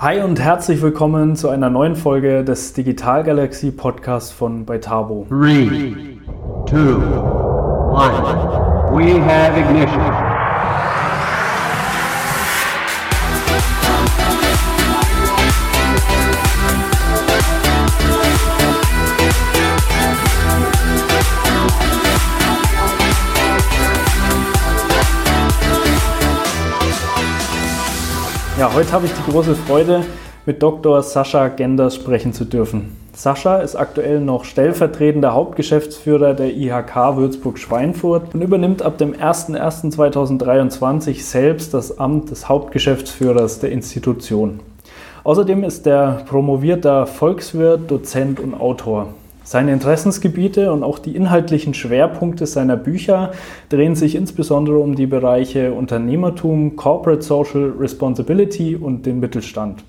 Hi und herzlich willkommen zu einer neuen Folge des Digital Galaxy Podcasts von Beitabo. 3, 2, 1. We have ignition. Ja, heute habe ich die große Freude, mit Dr. Sascha Genders sprechen zu dürfen. Sascha ist aktuell noch stellvertretender Hauptgeschäftsführer der IHK Würzburg-Schweinfurt und übernimmt ab dem 01.01.2023 selbst das Amt des Hauptgeschäftsführers der Institution. Außerdem ist er promovierter Volkswirt, Dozent und Autor. Seine Interessensgebiete und auch die inhaltlichen Schwerpunkte seiner Bücher drehen sich insbesondere um die Bereiche Unternehmertum, Corporate Social Responsibility und den Mittelstand.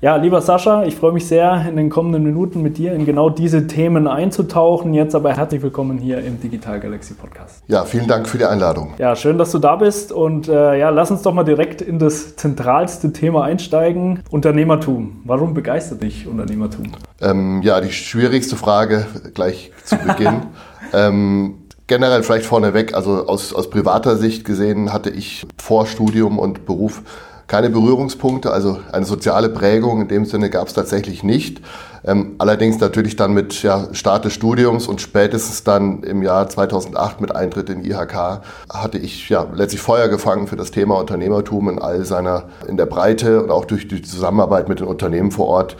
Ja, lieber Sascha, ich freue mich sehr, in den kommenden Minuten mit dir in genau diese Themen einzutauchen. Jetzt aber herzlich willkommen hier im Digital Galaxy Podcast. Ja, vielen Dank für die Einladung. Ja, schön, dass du da bist. Und äh, ja, lass uns doch mal direkt in das zentralste Thema einsteigen: Unternehmertum. Warum begeistert dich Unternehmertum? Ähm, ja, die schwierigste Frage gleich zu Beginn. ähm, generell vielleicht vorneweg, also aus, aus privater Sicht gesehen hatte ich vor Studium und Beruf keine Berührungspunkte, also eine soziale Prägung in dem Sinne gab es tatsächlich nicht. Ähm, allerdings natürlich dann mit ja, Start des Studiums und spätestens dann im Jahr 2008 mit Eintritt in IHK hatte ich ja letztlich Feuer gefangen für das Thema Unternehmertum in all seiner, in der Breite und auch durch die Zusammenarbeit mit den Unternehmen vor Ort.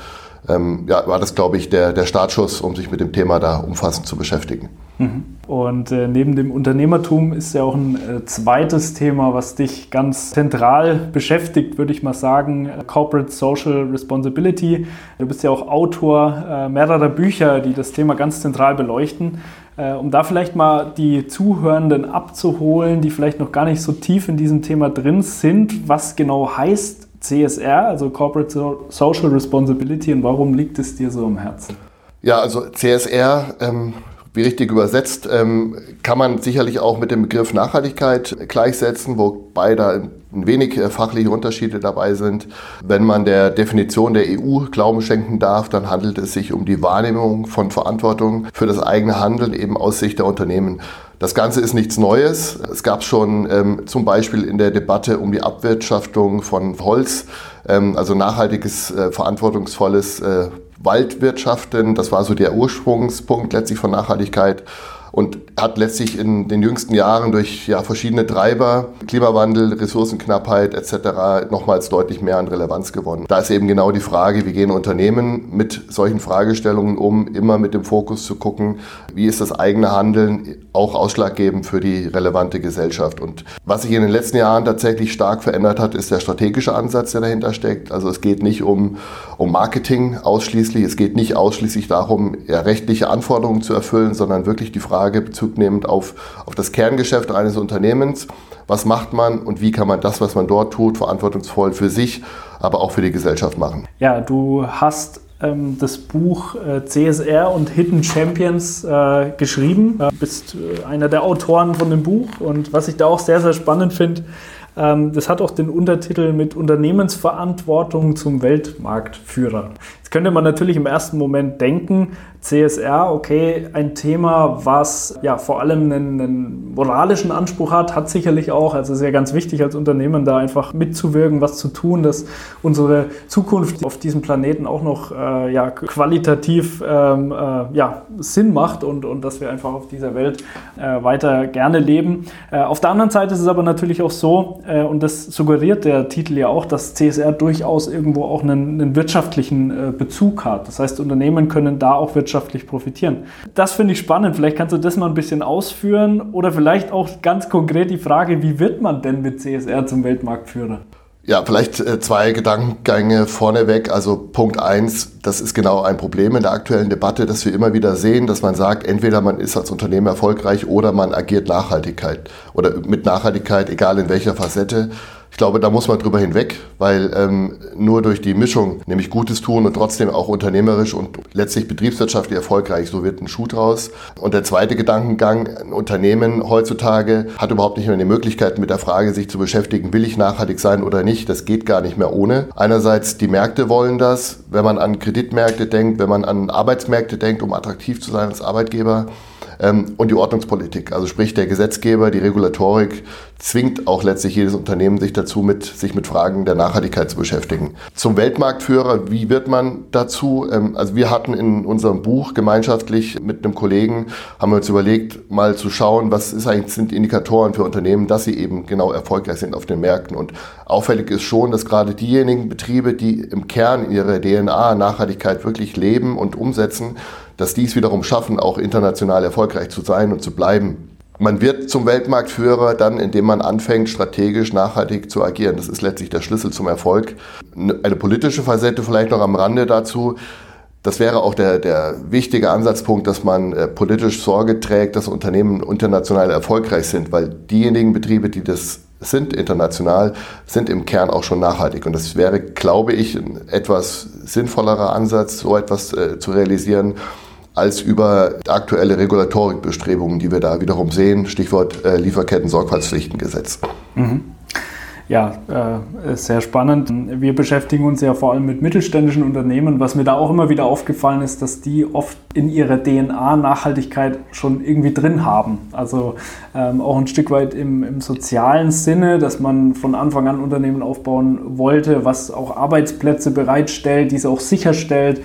Ähm, ja, war das, glaube ich, der, der Startschuss, um sich mit dem Thema da umfassend zu beschäftigen. Mhm. Und äh, neben dem Unternehmertum ist ja auch ein äh, zweites Thema, was dich ganz zentral beschäftigt, würde ich mal sagen, Corporate Social Responsibility. Du bist ja auch Autor äh, mehrerer Bücher, die das Thema ganz zentral beleuchten. Äh, um da vielleicht mal die Zuhörenden abzuholen, die vielleicht noch gar nicht so tief in diesem Thema drin sind, was genau heißt CSR, also Corporate Social Responsibility, und warum liegt es dir so am Herzen? Ja, also CSR ähm, wie richtig übersetzt, ähm, kann man sicherlich auch mit dem Begriff Nachhaltigkeit gleichsetzen, wobei da ein wenig äh, fachliche Unterschiede dabei sind. Wenn man der Definition der EU Glauben schenken darf, dann handelt es sich um die Wahrnehmung von Verantwortung für das eigene Handeln eben aus Sicht der Unternehmen. Das Ganze ist nichts Neues. Es gab schon ähm, zum Beispiel in der Debatte um die Abwirtschaftung von Holz, ähm, also nachhaltiges, äh, verantwortungsvolles äh, Waldwirtschaften. Das war so der Ursprungspunkt letztlich von Nachhaltigkeit und hat letztlich in den jüngsten Jahren durch ja, verschiedene Treiber, Klimawandel, Ressourcenknappheit etc. nochmals deutlich mehr an Relevanz gewonnen. Da ist eben genau die Frage, wie gehen Unternehmen mit solchen Fragestellungen um, immer mit dem Fokus zu gucken, wie ist das eigene Handeln auch ausschlaggebend für die relevante Gesellschaft. Und was sich in den letzten Jahren tatsächlich stark verändert hat, ist der strategische Ansatz, der dahinter steckt. Also es geht nicht um, um Marketing ausschließlich, es geht nicht ausschließlich darum, ja, rechtliche Anforderungen zu erfüllen, sondern wirklich die Frage, Frage Bezug nehmend auf, auf das Kerngeschäft eines Unternehmens. Was macht man und wie kann man das, was man dort tut, verantwortungsvoll für sich, aber auch für die Gesellschaft machen? Ja, du hast ähm, das Buch äh, CSR und Hidden Champions äh, geschrieben. Du bist äh, einer der Autoren von dem Buch und was ich da auch sehr, sehr spannend finde, das hat auch den Untertitel mit Unternehmensverantwortung zum Weltmarktführer. Jetzt könnte man natürlich im ersten Moment denken, CSR, okay, ein Thema, was ja vor allem einen, einen, moralischen Anspruch hat, hat sicherlich auch, also sehr ganz wichtig als Unternehmen da einfach mitzuwirken, was zu tun, dass unsere Zukunft auf diesem Planeten auch noch äh, ja, qualitativ ähm, äh, ja, Sinn macht und, und dass wir einfach auf dieser Welt äh, weiter gerne leben. Äh, auf der anderen Seite ist es aber natürlich auch so, und das suggeriert der Titel ja auch, dass CSR durchaus irgendwo auch einen, einen wirtschaftlichen äh, Bezug hat. Das heißt, Unternehmen können da auch wirtschaftlich profitieren. Das finde ich spannend. Vielleicht kannst du das mal ein bisschen ausführen oder vielleicht auch ganz konkret die Frage, wie wird man denn mit CSR zum Weltmarktführer? Ja, vielleicht äh, zwei Gedankengänge vorneweg. Also Punkt eins, das ist genau ein Problem in der aktuellen Debatte, dass wir immer wieder sehen, dass man sagt, entweder man ist als Unternehmen erfolgreich oder man agiert Nachhaltigkeit oder mit Nachhaltigkeit, egal in welcher Facette. Glaube, da muss man drüber hinweg, weil ähm, nur durch die Mischung, nämlich Gutes tun und trotzdem auch unternehmerisch und letztlich betriebswirtschaftlich erfolgreich, so wird ein Schuh draus. Und der zweite Gedankengang, ein Unternehmen heutzutage hat überhaupt nicht mehr die Möglichkeit, mit der Frage sich zu beschäftigen, will ich nachhaltig sein oder nicht. Das geht gar nicht mehr ohne. Einerseits die Märkte wollen das, wenn man an Kreditmärkte denkt, wenn man an Arbeitsmärkte denkt, um attraktiv zu sein als Arbeitgeber ähm, und die Ordnungspolitik. Also sprich der Gesetzgeber, die Regulatorik zwingt auch letztlich jedes Unternehmen sich dazu, mit, sich mit Fragen der Nachhaltigkeit zu beschäftigen. Zum Weltmarktführer, wie wird man dazu? Ähm, also wir hatten in unserem Buch gemeinschaftlich mit einem Kollegen, haben wir uns überlegt, mal zu schauen, was ist eigentlich, sind Indikatoren für Unternehmen, dass sie eben genau erfolgreich sind auf den Märkten. Und auffällig ist schon, dass gerade diejenigen Betriebe, die im Kern ihre DNA Nachhaltigkeit wirklich leben und umsetzen, dass dies wiederum schaffen, auch international erfolgreich zu sein und zu bleiben. Man wird zum Weltmarktführer dann, indem man anfängt, strategisch nachhaltig zu agieren. Das ist letztlich der Schlüssel zum Erfolg. Eine politische Facette vielleicht noch am Rande dazu. Das wäre auch der, der wichtige Ansatzpunkt, dass man äh, politisch Sorge trägt, dass Unternehmen international erfolgreich sind, weil diejenigen Betriebe, die das sind international, sind im Kern auch schon nachhaltig. Und das wäre, glaube ich, ein etwas sinnvollerer Ansatz, so etwas äh, zu realisieren, als über aktuelle Regulatorikbestrebungen, die wir da wiederum sehen. Stichwort äh, Lieferketten-Sorgfaltspflichtengesetz. Mhm. Ja, äh, sehr spannend. Wir beschäftigen uns ja vor allem mit mittelständischen Unternehmen. Was mir da auch immer wieder aufgefallen ist, dass die oft in ihrer DNA Nachhaltigkeit schon irgendwie drin haben. Also ähm, auch ein Stück weit im, im sozialen Sinne, dass man von Anfang an Unternehmen aufbauen wollte, was auch Arbeitsplätze bereitstellt, diese auch sicherstellt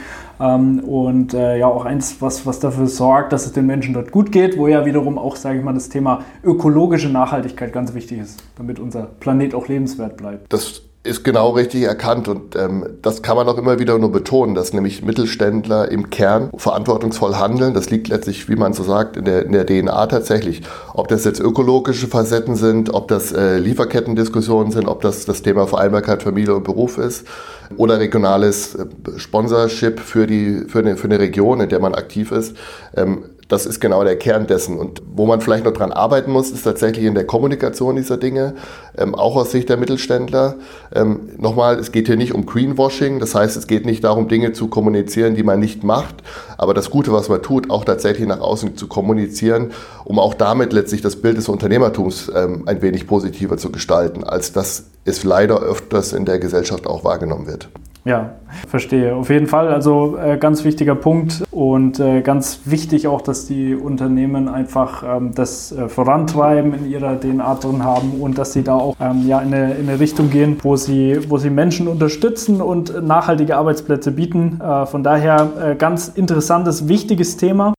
und äh, ja auch eins, was, was dafür sorgt, dass es den Menschen dort gut geht, wo ja wiederum auch, sage ich mal, das Thema ökologische Nachhaltigkeit ganz wichtig ist, damit unser Planet auch lebenswert bleibt. Das ist genau richtig erkannt und ähm, das kann man auch immer wieder nur betonen, dass nämlich Mittelständler im Kern verantwortungsvoll handeln. Das liegt letztlich, wie man so sagt, in der, in der DNA tatsächlich. Ob das jetzt ökologische Facetten sind, ob das äh, Lieferkettendiskussionen sind, ob das das Thema Vereinbarkeit Familie und Beruf ist oder regionales äh, Sponsorship für, die, für, eine, für eine Region, in der man aktiv ist. Ähm, das ist genau der Kern dessen. Und wo man vielleicht noch dran arbeiten muss, ist tatsächlich in der Kommunikation dieser Dinge, ähm, auch aus Sicht der Mittelständler. Ähm, nochmal, es geht hier nicht um Greenwashing, das heißt, es geht nicht darum, Dinge zu kommunizieren, die man nicht macht, aber das Gute, was man tut, auch tatsächlich nach außen zu kommunizieren, um auch damit letztlich das Bild des Unternehmertums ähm, ein wenig positiver zu gestalten, als das es leider öfters in der Gesellschaft auch wahrgenommen wird. Ja, verstehe. Auf jeden Fall. Also äh, ganz wichtiger Punkt und äh, ganz wichtig auch, dass die Unternehmen einfach ähm, das äh, vorantreiben, in ihrer DNA drin haben und dass sie da auch ähm, ja, in, eine, in eine Richtung gehen, wo sie, wo sie Menschen unterstützen und nachhaltige Arbeitsplätze bieten. Äh, von daher äh, ganz interessantes, wichtiges Thema.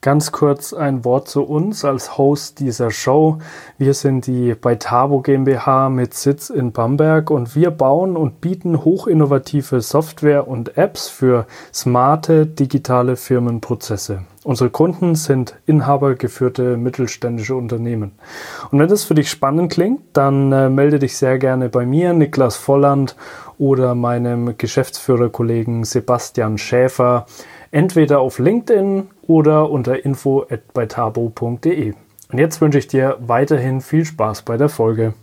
Ganz kurz ein Wort zu uns als Host dieser Show. Wir sind die Beitabo GmbH mit Sitz in Bamberg und wir bauen und bieten hochinnovative Software und Apps für smarte digitale Firmenprozesse. Unsere Kunden sind inhabergeführte mittelständische Unternehmen. Und wenn das für dich spannend klingt, dann äh, melde dich sehr gerne bei mir, Niklas Volland oder meinem Geschäftsführerkollegen Sebastian Schäfer entweder auf LinkedIn oder unter info@beitabo.de. Und jetzt wünsche ich dir weiterhin viel Spaß bei der Folge.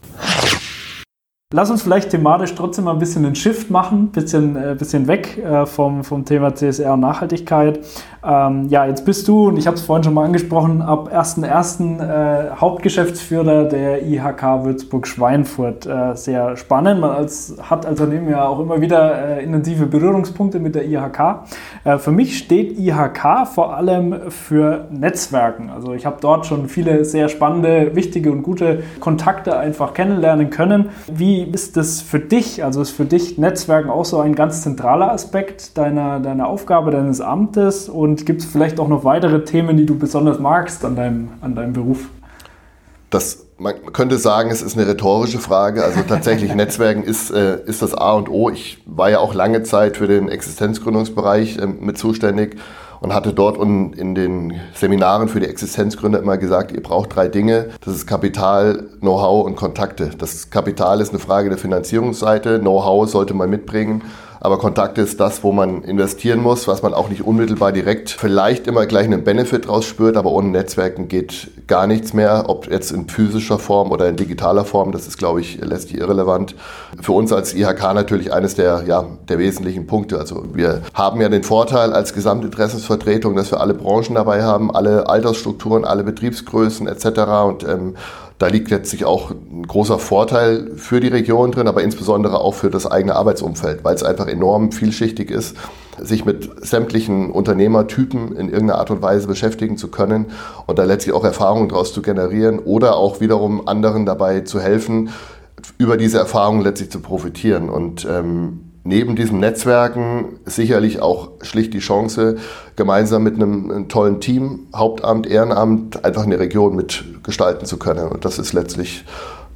Lass uns vielleicht thematisch trotzdem mal ein bisschen einen Shift machen, ein bisschen, äh, bisschen weg äh, vom, vom Thema CSR und Nachhaltigkeit. Ähm, ja, jetzt bist du, und ich habe es vorhin schon mal angesprochen, ab 1.1. Äh, Hauptgeschäftsführer der IHK Würzburg-Schweinfurt. Äh, sehr spannend. Man als, hat als Unternehmen ja auch immer wieder äh, intensive Berührungspunkte mit der IHK. Äh, für mich steht IHK vor allem für Netzwerken. Also ich habe dort schon viele sehr spannende, wichtige und gute Kontakte einfach kennenlernen können. Wie ist das für dich? Also ist für dich Netzwerken auch so ein ganz zentraler Aspekt deiner, deiner Aufgabe, deines Amtes? Und gibt es vielleicht auch noch weitere Themen, die du besonders magst an deinem, an deinem Beruf? Das, man könnte sagen, es ist eine rhetorische Frage. Also tatsächlich, Netzwerken ist, äh, ist das A und O. Ich war ja auch lange Zeit für den Existenzgründungsbereich äh, mit zuständig und hatte dort in den Seminaren für die Existenzgründer immer gesagt, ihr braucht drei Dinge. Das ist Kapital, Know-how und Kontakte. Das Kapital ist eine Frage der Finanzierungsseite, Know-how sollte man mitbringen Aber Kontakte ist das, wo man investieren muss, was man auch nicht unmittelbar direkt vielleicht immer gleich einen Benefit draus spürt, aber ohne Netzwerken geht gar nichts mehr, ob jetzt in physischer Form oder in digitaler Form, das ist, glaube ich, letztlich irrelevant. Für uns als IHK natürlich eines der, ja, der wesentlichen Punkte. Also wir haben ja den Vorteil als Gesamtinteressensvertretung, dass wir alle Branchen dabei haben, alle Altersstrukturen, alle Betriebsgrößen etc. Und ähm, da liegt letztlich auch ein großer Vorteil für die Region drin, aber insbesondere auch für das eigene Arbeitsumfeld, weil es einfach enorm vielschichtig ist, sich mit sämtlichen Unternehmertypen in irgendeiner Art und Weise beschäftigen zu können und da letztlich auch Erfahrungen daraus zu generieren oder auch wiederum anderen dabei zu helfen, über diese Erfahrungen letztlich zu profitieren. Und ähm, neben diesem Netzwerken sicherlich auch schlicht die Chance, gemeinsam mit einem, tollen Team, Hauptamt, Ehrenamt, einfach eine Region mitgestalten zu können. Und das ist letztlich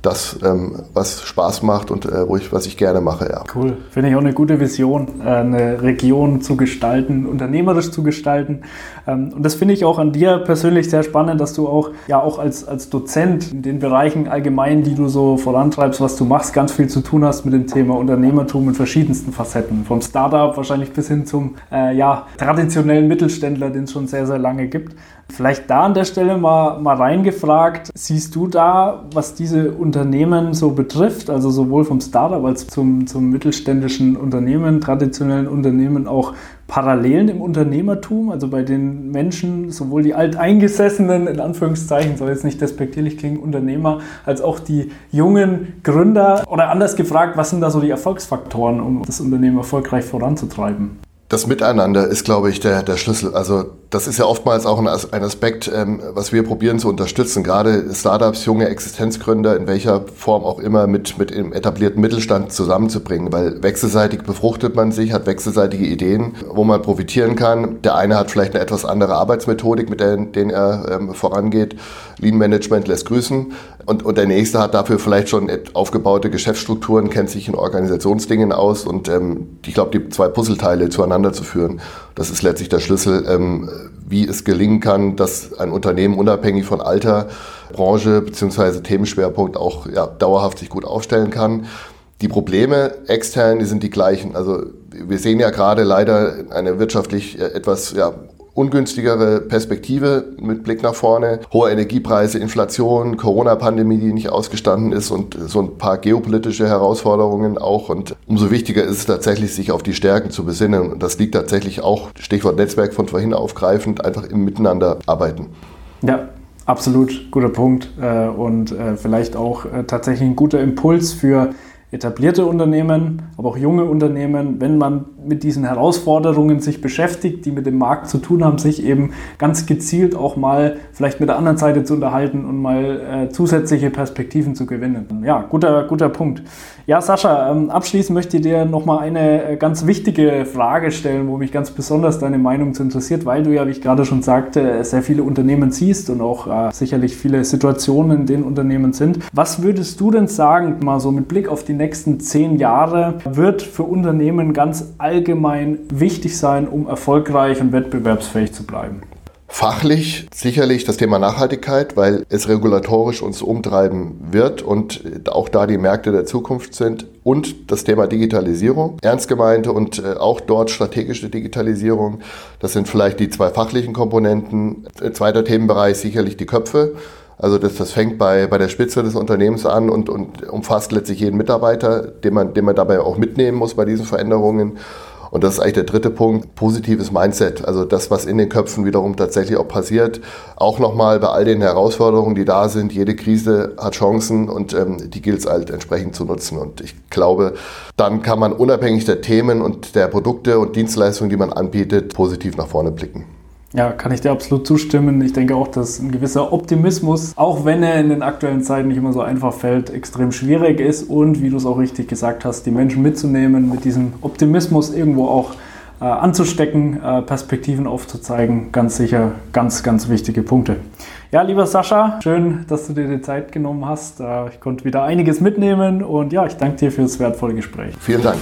das, ähm, was Spaß macht und äh, wo ich, was ich gerne mache. Ja. Cool. Finde ich auch eine gute Vision, äh, eine Region zu gestalten, unternehmerisch zu gestalten. Ähm, und das finde ich auch an dir persönlich sehr spannend, dass du auch, ja, auch als, als Dozent in den Bereichen allgemein, die du so vorantreibst, was du machst, ganz viel zu tun hast mit dem Thema Unternehmertum in verschiedensten Facetten. Vom Startup wahrscheinlich bis hin zum äh, ja, traditionellen Mittelständler, den es schon sehr, sehr lange gibt. Vielleicht da an der Stelle mal, mal reingefragt, siehst du da, was diese Unternehmen so betrifft, also sowohl vom Startup als zum, zum mittelständischen Unternehmen, traditionellen Unternehmen auch Parallelen im Unternehmertum, also bei den Menschen, sowohl die alteingesessenen, in Anführungszeichen, soll jetzt nicht despektierlich klingen, Unternehmer, als auch die jungen Gründer? Oder anders gefragt, was sind da so die Erfolgsfaktoren, um das Unternehmen erfolgreich voranzutreiben? Das Miteinander ist, glaube ich, der, der Schlüssel. Also das ist ja oftmals auch ein, Aspekt, ähm, was wir probieren zu unterstützen. Gerade Startups, junge Existenzgründer, in welcher Form auch immer, mit, mit dem etablierten Mittelstand zusammenzubringen. Weil wechselseitig befruchtet man sich, hat wechselseitige Ideen, wo man profitieren kann. Der eine hat vielleicht eine etwas andere Arbeitsmethodik, mit der den er ähm, vorangeht. Lean Management lässt grüßen. Und, und der nächste hat dafür vielleicht schon aufgebaute Geschäftsstrukturen, kennt sich in Organisationsdingen aus. Und ähm, ich glaube, die zwei Puzzleteile zueinander zu führen, das ist letztlich der Schlüssel, ähm, wie es gelingen kann, dass ein Unternehmen unabhängig von Alter, Branche bzw. Themenschwerpunkt auch ja, dauerhaft sich gut aufstellen kann. Die Probleme extern, die sind die gleichen. Also wir sehen ja gerade leider eine wirtschaftlich äh, etwas ja, ungünstigere Perspektive mit Blick nach vorne. Hohe Energiepreise, Inflation, Corona-Pandemie, die nicht ausgestanden ist und so ein paar geopolitische Herausforderungen auch. Und umso wichtiger ist es tatsächlich, sich auf die Stärken zu besinnen. Und das liegt tatsächlich auch, Stichwort Netzwerk von vorhin aufgreifend, einfach im Miteinander arbeiten. Ja, Absolut guter Punkt äh, und äh, vielleicht auch äh, tatsächlich ein guter Impuls für etablierte Unternehmen, aber auch junge Unternehmen, wenn man mit diesen Herausforderungen sich beschäftigt, die mit dem Markt zu tun haben, sich eben ganz gezielt auch mal vielleicht mit der anderen Seite zu unterhalten und mal äh, zusätzliche Perspektiven zu gewinnen. Ja, guter, guter Punkt. Ja, Sascha, ähm, abschließend möchte ich dir nochmal eine äh, ganz wichtige Frage stellen, wo mich ganz besonders deine Meinung zu interessiert, weil du ja, wie ich gerade schon sagte, sehr viele Unternehmen siehst und auch äh, sicherlich viele Situationen in denen Unternehmen sind. Was würdest du denn sagen, mal so mit Blick auf die nächsten zehn Jahre, wird für Unternehmen ganz allgemein wichtig sein, um erfolgreich und wettbewerbsfähig zu bleiben? Fachlich sicherlich das Thema Nachhaltigkeit, weil es regulatorisch uns umtreiben wird und auch da die Märkte der Zukunft sind. Und das Thema Digitalisierung, ernst gemeinte und äh, auch dort strategische Digitalisierung. Das sind vielleicht die zwei fachlichen Komponenten. Zweiter Themenbereich sicherlich die Köpfe. Also das, das fängt bei, bei der Spitze des Unternehmens an und, und umfasst letztlich jeden Mitarbeiter, den man, den man dabei auch mitnehmen muss bei diesen Veränderungen. Und das ist eigentlich der dritte Punkt, positives Mindset. Also das, was in den Köpfen wiederum tatsächlich auch passiert. Auch nochmal bei all den Herausforderungen, die da sind. Jede Krise hat Chancen und ähm, die gilt es halt entsprechend zu nutzen. Und ich glaube, dann kann man unabhängig der Themen und der Produkte und Dienstleistungen, die man anbietet, positiv nach vorne blicken. Ja, kann ich dir absolut zustimmen. Ich denke auch, dass ein gewisser Optimismus, auch wenn er in den aktuellen Zeiten nicht immer so einfach fällt, extrem schwierig ist und, wie du es auch richtig gesagt hast, die Menschen mitzunehmen, mit diesem Optimismus irgendwo auch äh, anzustecken, äh, Perspektiven aufzuzeigen, ganz sicher ganz, ganz wichtige Punkte. Ja, lieber Sascha, schön, dass du dir die Zeit genommen hast. Äh, ich konnte wieder einiges mitnehmen und ja, ich danke dir für das wertvolle Gespräch. Vielen Dank.